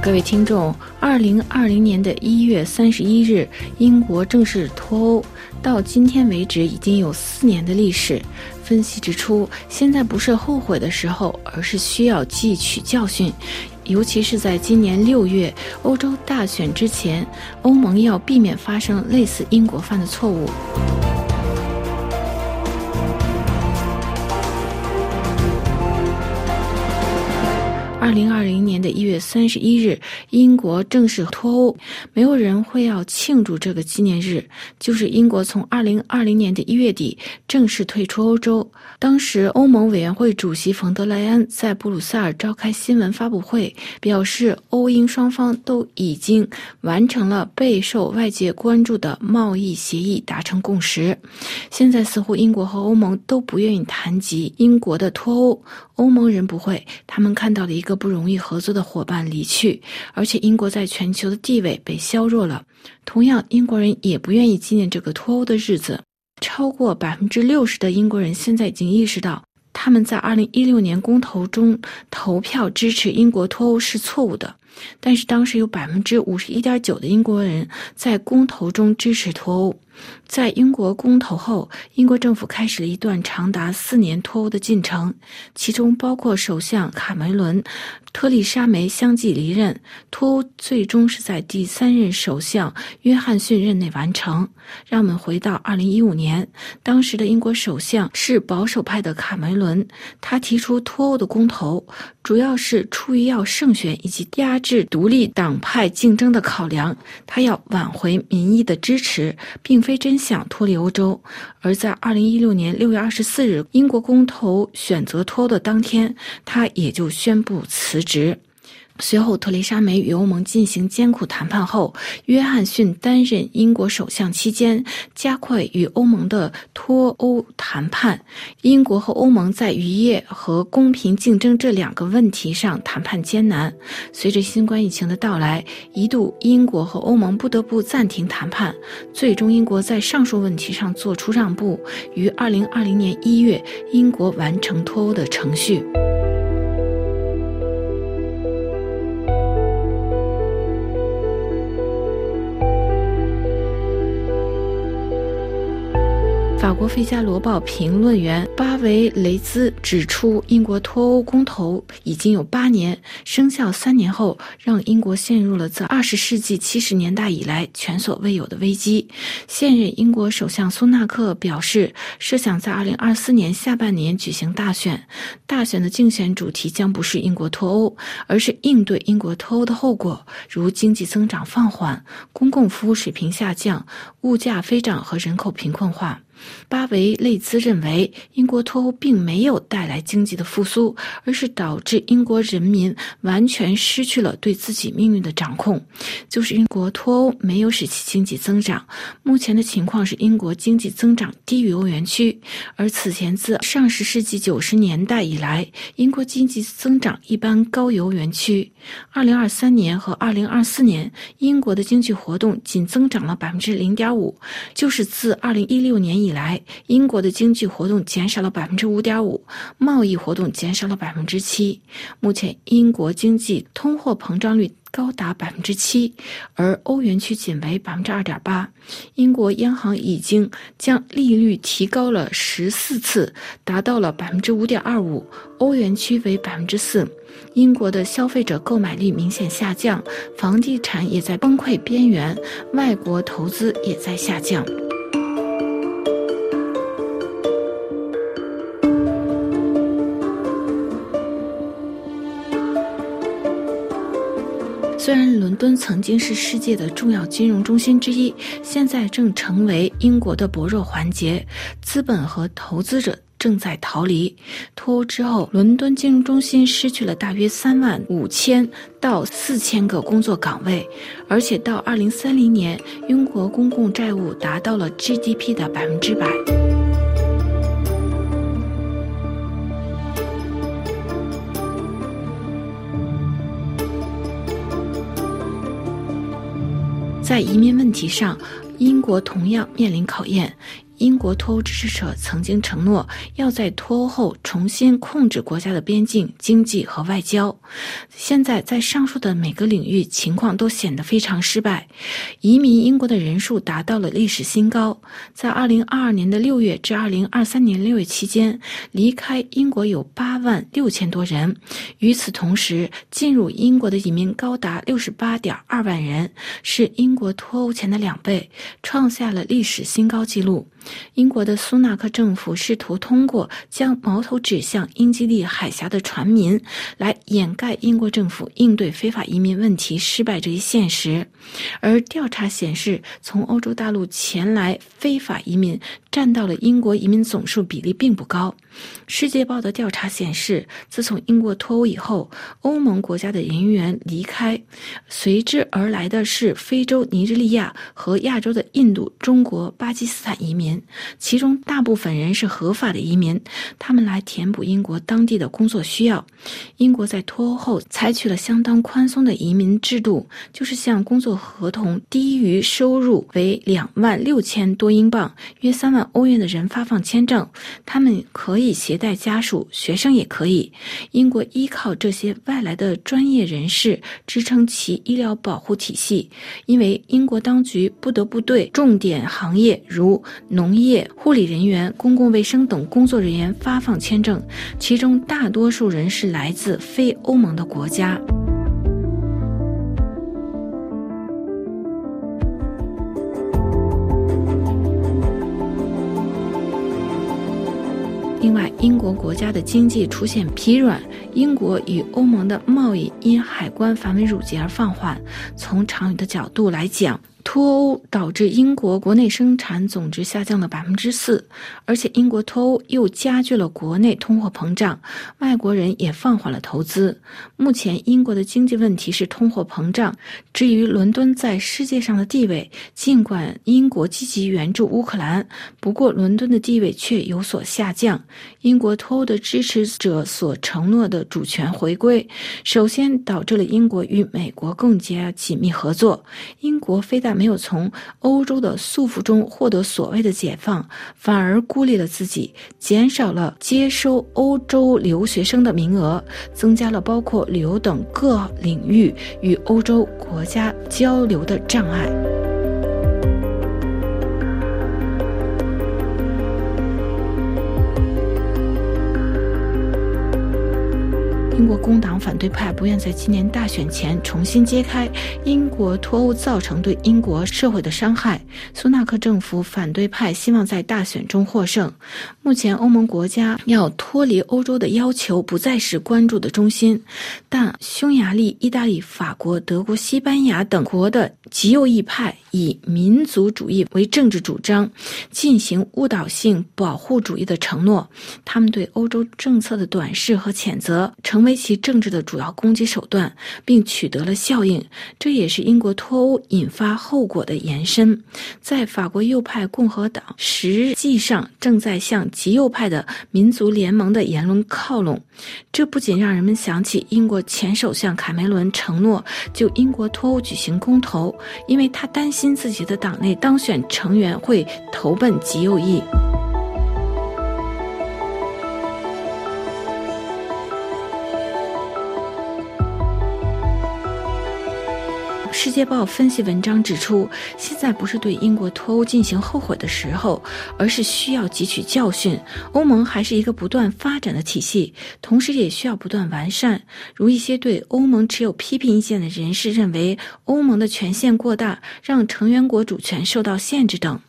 各位听众，二零二零年的一月三十一日，英国正式脱欧，到今天为止已经有四年的历史。分析指出，现在不是后悔的时候，而是需要汲取教训，尤其是在今年六月欧洲大选之前，欧盟要避免发生类似英国犯的错误。零二零年的一月三十一日，英国正式脱欧。没有人会要庆祝这个纪念日，就是英国从二零二零年的一月底正式退出欧洲。当时，欧盟委员会主席冯德莱恩在布鲁塞尔召开新闻发布会，表示欧英双方都已经完成了备受外界关注的贸易协议，达成共识。现在似乎英国和欧盟都不愿意谈及英国的脱欧。欧盟人不会，他们看到了一个不容易合作的伙伴离去，而且英国在全球的地位被削弱了。同样，英国人也不愿意纪念这个脱欧的日子。超过百分之六十的英国人现在已经意识到，他们在二零一六年公投中投票支持英国脱欧是错误的。但是当时有百分之五十一点九的英国人在公投中支持脱欧。在英国公投后，英国政府开始了一段长达四年脱欧的进程，其中包括首相卡梅伦、特丽莎梅相继离任，脱欧最终是在第三任首相约翰逊任内完成。让我们回到二零一五年，当时的英国首相是保守派的卡梅伦，他提出脱欧的公投，主要是出于要胜选以及压制独立党派竞争的考量，他要挽回民意的支持，并。非真想脱离欧洲，而在二零一六年六月二十四日，英国公投选择脱欧的当天，他也就宣布辞职。随后，特蕾莎梅与欧盟进行艰苦谈判后，约翰逊担任英国首相期间，加快与欧盟的脱欧谈判。英国和欧盟在渔业和公平竞争这两个问题上谈判艰难。随着新冠疫情的到来，一度英国和欧盟不得不暂停谈判。最终，英国在上述问题上做出让步，于二零二零年一月，英国完成脱欧的程序。国《费加罗报》评论员巴维雷兹指出，英国脱欧公投已经有八年，生效三年后，让英国陷入了自二十世纪七十年代以来前所未有的危机。现任英国首相苏纳克表示，设想在二零二四年下半年举行大选，大选的竞选主题将不是英国脱欧，而是应对英国脱欧的后果，如经济增长放缓、公共服务水平下降、物价飞涨和人口贫困化。巴维内兹认为，英国脱欧并没有带来经济的复苏，而是导致英国人民完全失去了对自己命运的掌控。就是英国脱欧没有使其经济增长。目前的情况是，英国经济增长低于欧元区，而此前自上世世纪九十年代以来，英国经济增长一般高于欧元区。二零二三年和二零二四年，英国的经济活动仅增长了百分之零点五，就是自二零一六年以来，英国的经济活动减少了百分之五点五，贸易活动减少了百分之七。目前，英国经济通货膨胀率高达百分之七，而欧元区仅为百分之二点八。英国央行已经将利率提高了十四次，达到了百分之五点二五，欧元区为百分之四。英国的消费者购买力明显下降，房地产也在崩溃边缘，外国投资也在下降。虽然伦敦曾经是世界的重要金融中心之一，现在正成为英国的薄弱环节，资本和投资者正在逃离。脱欧之后，伦敦金融中心失去了大约三万五千到四千个工作岗位，而且到二零三零年，英国公共债务达到了 GDP 的百分之百。在移民问题上，英国同样面临考验。英国脱欧支持者曾经承诺要在脱欧后重新控制国家的边境、经济和外交。现在，在上述的每个领域，情况都显得非常失败。移民英国的人数达到了历史新高。在2022年的6月至2023年6月期间，离开英国有8万6千多人。与此同时，进入英国的移民高达68.2万人，是英国脱欧前的两倍，创下了历史新高纪录。英国的苏纳克政府试图通过将矛头指向英吉利海峡的船民，来掩盖英国政府应对非法移民问题失败这一现实。而调查显示，从欧洲大陆前来非法移民占到了英国移民总数比例并不高。世界报的调查显示，自从英国脱欧以后，欧盟国家的人员离开，随之而来的是非洲尼日利亚和亚洲的印度、中国、巴基斯坦移民。其中大部分人是合法的移民，他们来填补英国当地的工作需要。英国在脱欧后采取了相当宽松的移民制度，就是向工作合同低于收入为两万六千多英镑（约三万欧元）的人发放签证，他们可以以携带家属，学生也可以。英国依靠这些外来的专业人士支撑其医疗保护体系，因为英国当局不得不对重点行业如农。农业、护理人员、公共卫生等工作人员发放签证，其中大多数人是来自非欧盟的国家。另外，英国国家的经济出现疲软，英国与欧盟的贸易因海关繁文缛节而放缓。从长远的角度来讲，脱欧导致英国国内生产总值下降了百分之四，而且英国脱欧又加剧了国内通货膨胀，外国人也放缓了投资。目前英国的经济问题是通货膨胀。至于伦敦在世界上的地位，尽管英国积极援助乌克兰，不过伦敦的地位却有所下降。英国脱欧的支持者所承诺的主权回归，首先导致了英国与美国更加紧密合作。英国非但没有从欧洲的束缚中获得所谓的解放，反而孤立了自己，减少了接收欧洲留学生的名额，增加了包括旅游等各领域与欧洲国家交流的障碍。英国工党反对派不愿在今年大选前重新揭开英国脱欧造成对英国社会的伤害。苏纳克政府反对派希望在大选中获胜。目前，欧盟国家要脱离欧洲的要求不再是关注的中心，但匈牙利、意大利、法国、德国、西班牙等国的极右翼派以民族主义为政治主张，进行误导性保护主义的承诺。他们对欧洲政策的短视和谴责成成为其政治的主要攻击手段，并取得了效应。这也是英国脱欧引发后果的延伸。在法国右派共和党实际上正在向极右派的民族联盟的言论靠拢，这不仅让人们想起英国前首相卡梅伦承诺就英国脱欧举行公投，因为他担心自己的党内当选成员会投奔极右翼。《世界报》分析文章指出，现在不是对英国脱欧进行后悔的时候，而是需要汲取教训。欧盟还是一个不断发展的体系，同时也需要不断完善。如一些对欧盟持有批评意见的人士认为，欧盟的权限过大，让成员国主权受到限制等。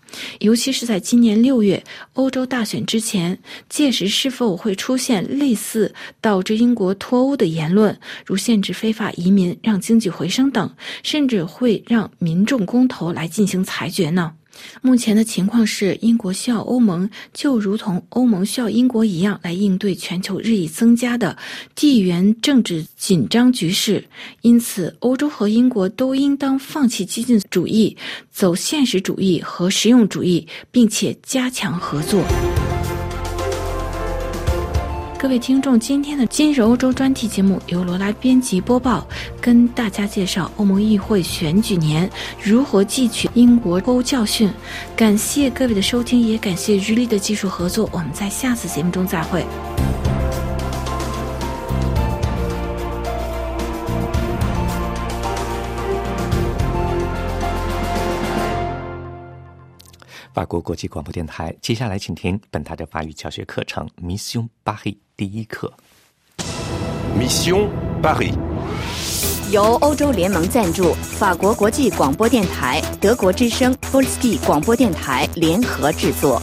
尤其是在今年六月欧洲大选之前，届时是否会出现类似导致英国脱欧的言论，如限制非法移民、让经济回升等，甚至会让民众公投来进行裁决呢？目前的情况是，英国需要欧盟，就如同欧盟需要英国一样，来应对全球日益增加的地缘政治紧张局势。因此，欧洲和英国都应当放弃激进主义，走现实主义和实用主义，并且加强合作。各位听众，今天的今日欧洲专题节目由罗拉编辑播报，跟大家介绍欧盟议会选举年如何汲取英国欧教训。感谢各位的收听，也感谢日丽的技术合作。我们在下次节目中再会。法国国际广播电台，接下来请听本台的法语教学课程《Mission Paris》第一课。Mission Paris，由欧洲联盟赞助，法国国际广播电台、德国之声 v o l s k y 广播电台联合制作。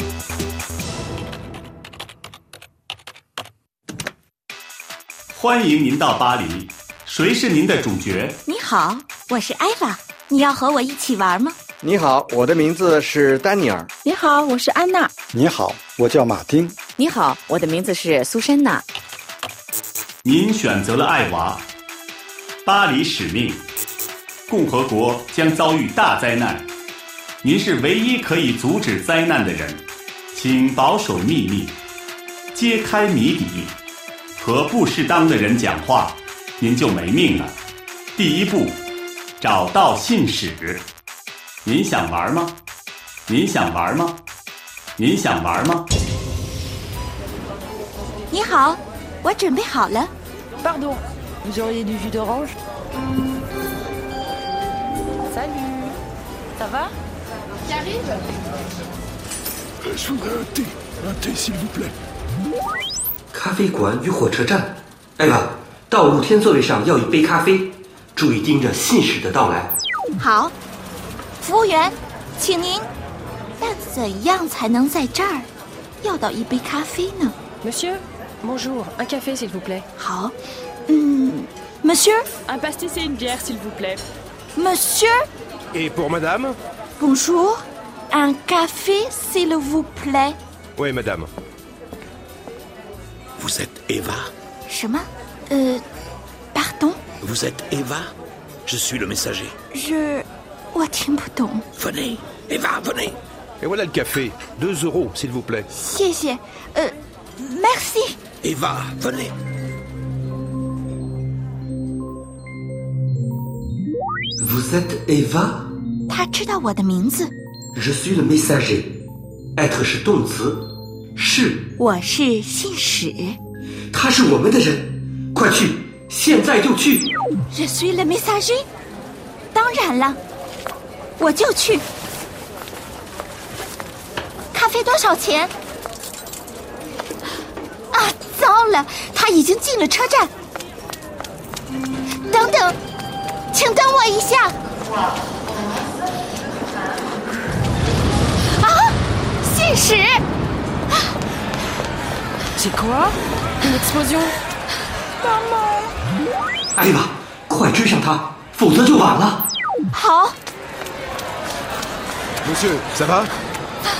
欢迎您到巴黎，谁是您的主角？你好，我是艾娃，你要和我一起玩吗？你好，我的名字是丹尼尔。你好，我是安娜。你好，我叫马丁。你好，我的名字是苏珊娜。您选择了爱娃，巴黎使命，共和国将遭遇大灾难，您是唯一可以阻止灾难的人，请保守秘密，揭开谜底，和不适当的人讲话，您就没命了。第一步，找到信使。您想玩吗？您想玩吗？您想玩吗？你好，我准备好了。Pardon, vous auriez du jus d'orange Salut, ça va J'arrive Je voudrais un thé, un thé s'il vous plaît. 咖啡馆与火车站，艾娃，到露天座位上要一杯咖啡，注意盯着信使的到来。好。服务员，请您。但怎样才能在这儿要到一杯咖啡呢 Monsieur, bonjour, un café s'il vous plaît. 好，嗯，Monsieur。 Un pastis et une bière s'il vous plaît. Monsieur。 Et pour madame Bonjour, un café s'il vous plaît. Oui, madame. Vous êtes Eva 什么？呃，pardon Vous êtes Eva Je suis le messager. je 我听不懂。 Venez, Eva, venez. Et voilà le café. Deux euros, s'il vous plaît. 谢谢，呃，merci。 Eva, venez. Vous êtes Eva 他知道我的名字。 Je suis le messager. être 是动词，是我是信使。他是我们的人，快去，现在就去。 Je suis le messager。当然了， 我就去。咖啡多少钱？啊，糟了，他已经进了车站。等等，请等我一下。啊，信使！C'est quoi Une explosion 艾娃，快追上他，否则就晚了。好，Monsieur, ça va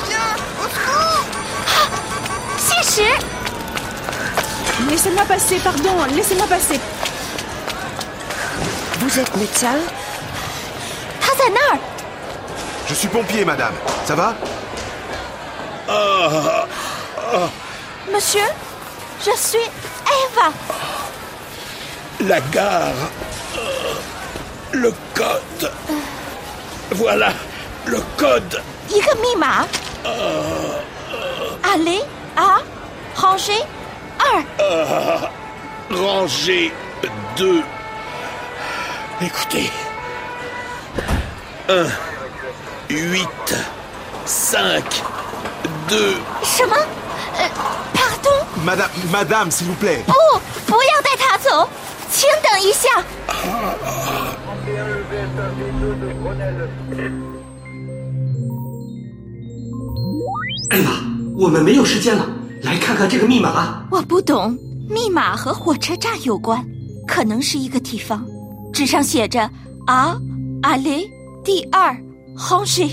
Bien, au secours Séché Laissez-moi passer, pardon, laissez-moi passer. Vous êtes médecin Hazanar Je suis pompier, madame. Ça va. Monsieur, je suis Eva. La gare. Euh, le code. Voilà. Le code. 一个密码。Allez à ranger 二。Euh, rangée 2. Écoutez. 1, 8, 5, 2. 什么？呃，pardon，Madame, madame, s'il vous plaît. 不，不艾玛，我们没有时间了，来看看这个密码。我不懂，密码和火车站有关，可能是一个地方。纸上写着啊，阿雷第二 h o n g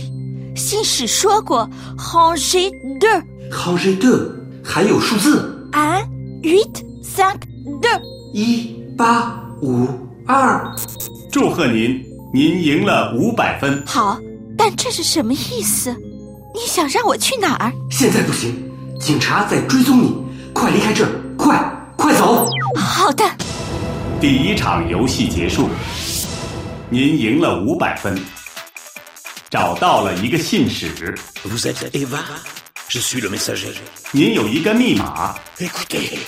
信使说过 h o n g de 好瑞的，还有数字 un huit cinq deux。一八五二。祝贺您，您赢了五百分。好，但这是什么意思？你想让我去哪儿？现在不行，警察在追踪你，快离开这儿，快快走！好的，第一场游戏结束，您赢了五百分，找到了一个信使，Vous êtes Eva Je suis le messager. 您有一个密码，Écoutez.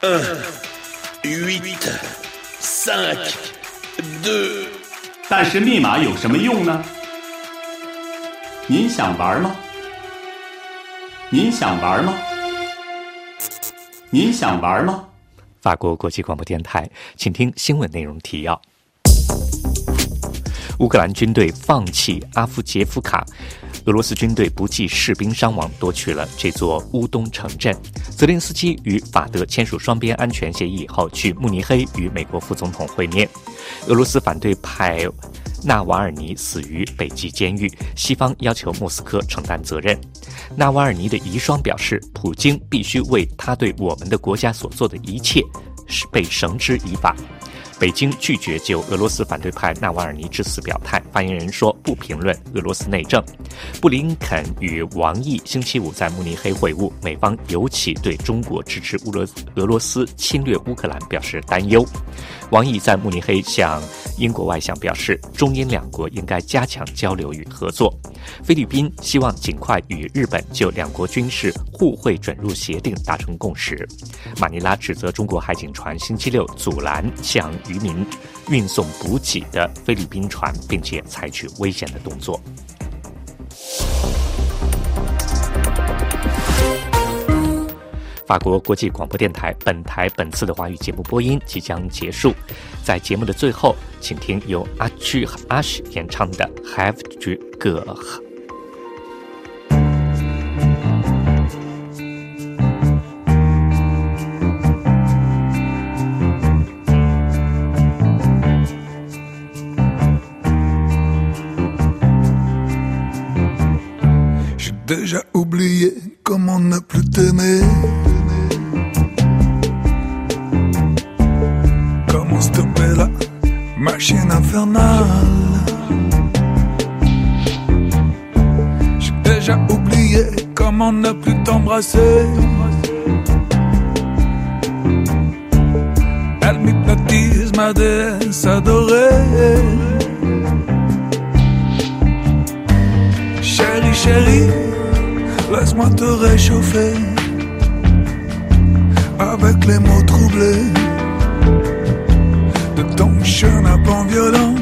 1, 8, 5, 2. 但是密码有什么用呢？您想玩吗？您想玩吗？您想玩吗？法国国际广播电台，请听新闻内容提要：乌克兰军队放弃阿夫杰夫卡，俄罗斯军队不计士兵伤亡夺取了这座乌东城镇。泽连斯基与法德签署双边安全协议以后，去慕尼黑与美国副总统会面。俄罗斯反对派纳瓦尔尼死于北极监狱，西方要求莫斯科承担责任。纳瓦尔尼的遗孀表示，普京必须为他对我们的国家所做的一切是被绳之以法。北京拒绝就俄罗斯反对派纳瓦尔尼之死表态，发言人说不评论俄罗斯内政。布林肯与王毅星期五在慕尼黑会晤，美方尤其对中国支持乌罗俄罗斯侵略乌克兰表示担忧。王毅在慕尼黑向英国外相表示，中英两国应该加强交流与合作。菲律宾希望尽快与日本就两国军事互惠准入协定达成共识。马尼拉指责中国海警船星期六阻拦向渔民运送补给的菲律宾船，并且采取危险的动作。法国国际广播电台本台本次的华语节目播音即将结束，在节目的最后，请听由阿曲和阿许演唱的《Have to Go》。Déjà oublié comment ne plus t'aimer. Comment stopper la machine infernale? J'ai déjà oublié comment ne plus t'embrasser. Elle m'hypnotise ma déesse adorée. Chérie, chérie, laisse-moi te réchauffer avec les mots troublés de ton chenapan violent.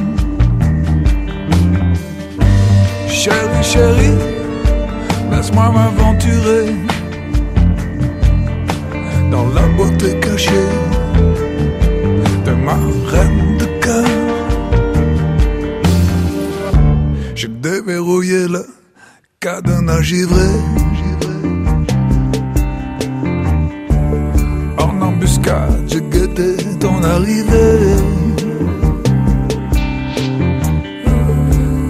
Chérie, chérie, laisse-moi m'aventurer dans la beauté cachée de ma reine de cœur. J'ai déverrouillé le cadenas givré. En embuscade, j'ai guetté ton arrivée.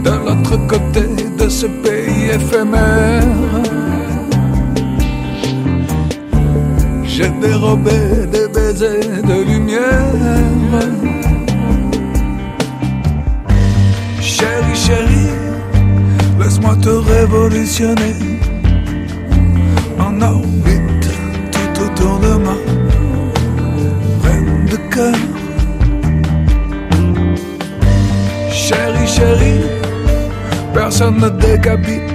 De l'autre côté de ce pays éphémère, j'ai dérobé des baisers de lumière. Révolutionner en orbite tout autour de ma reine de cœur. Chérie, chérie, personne ne décapite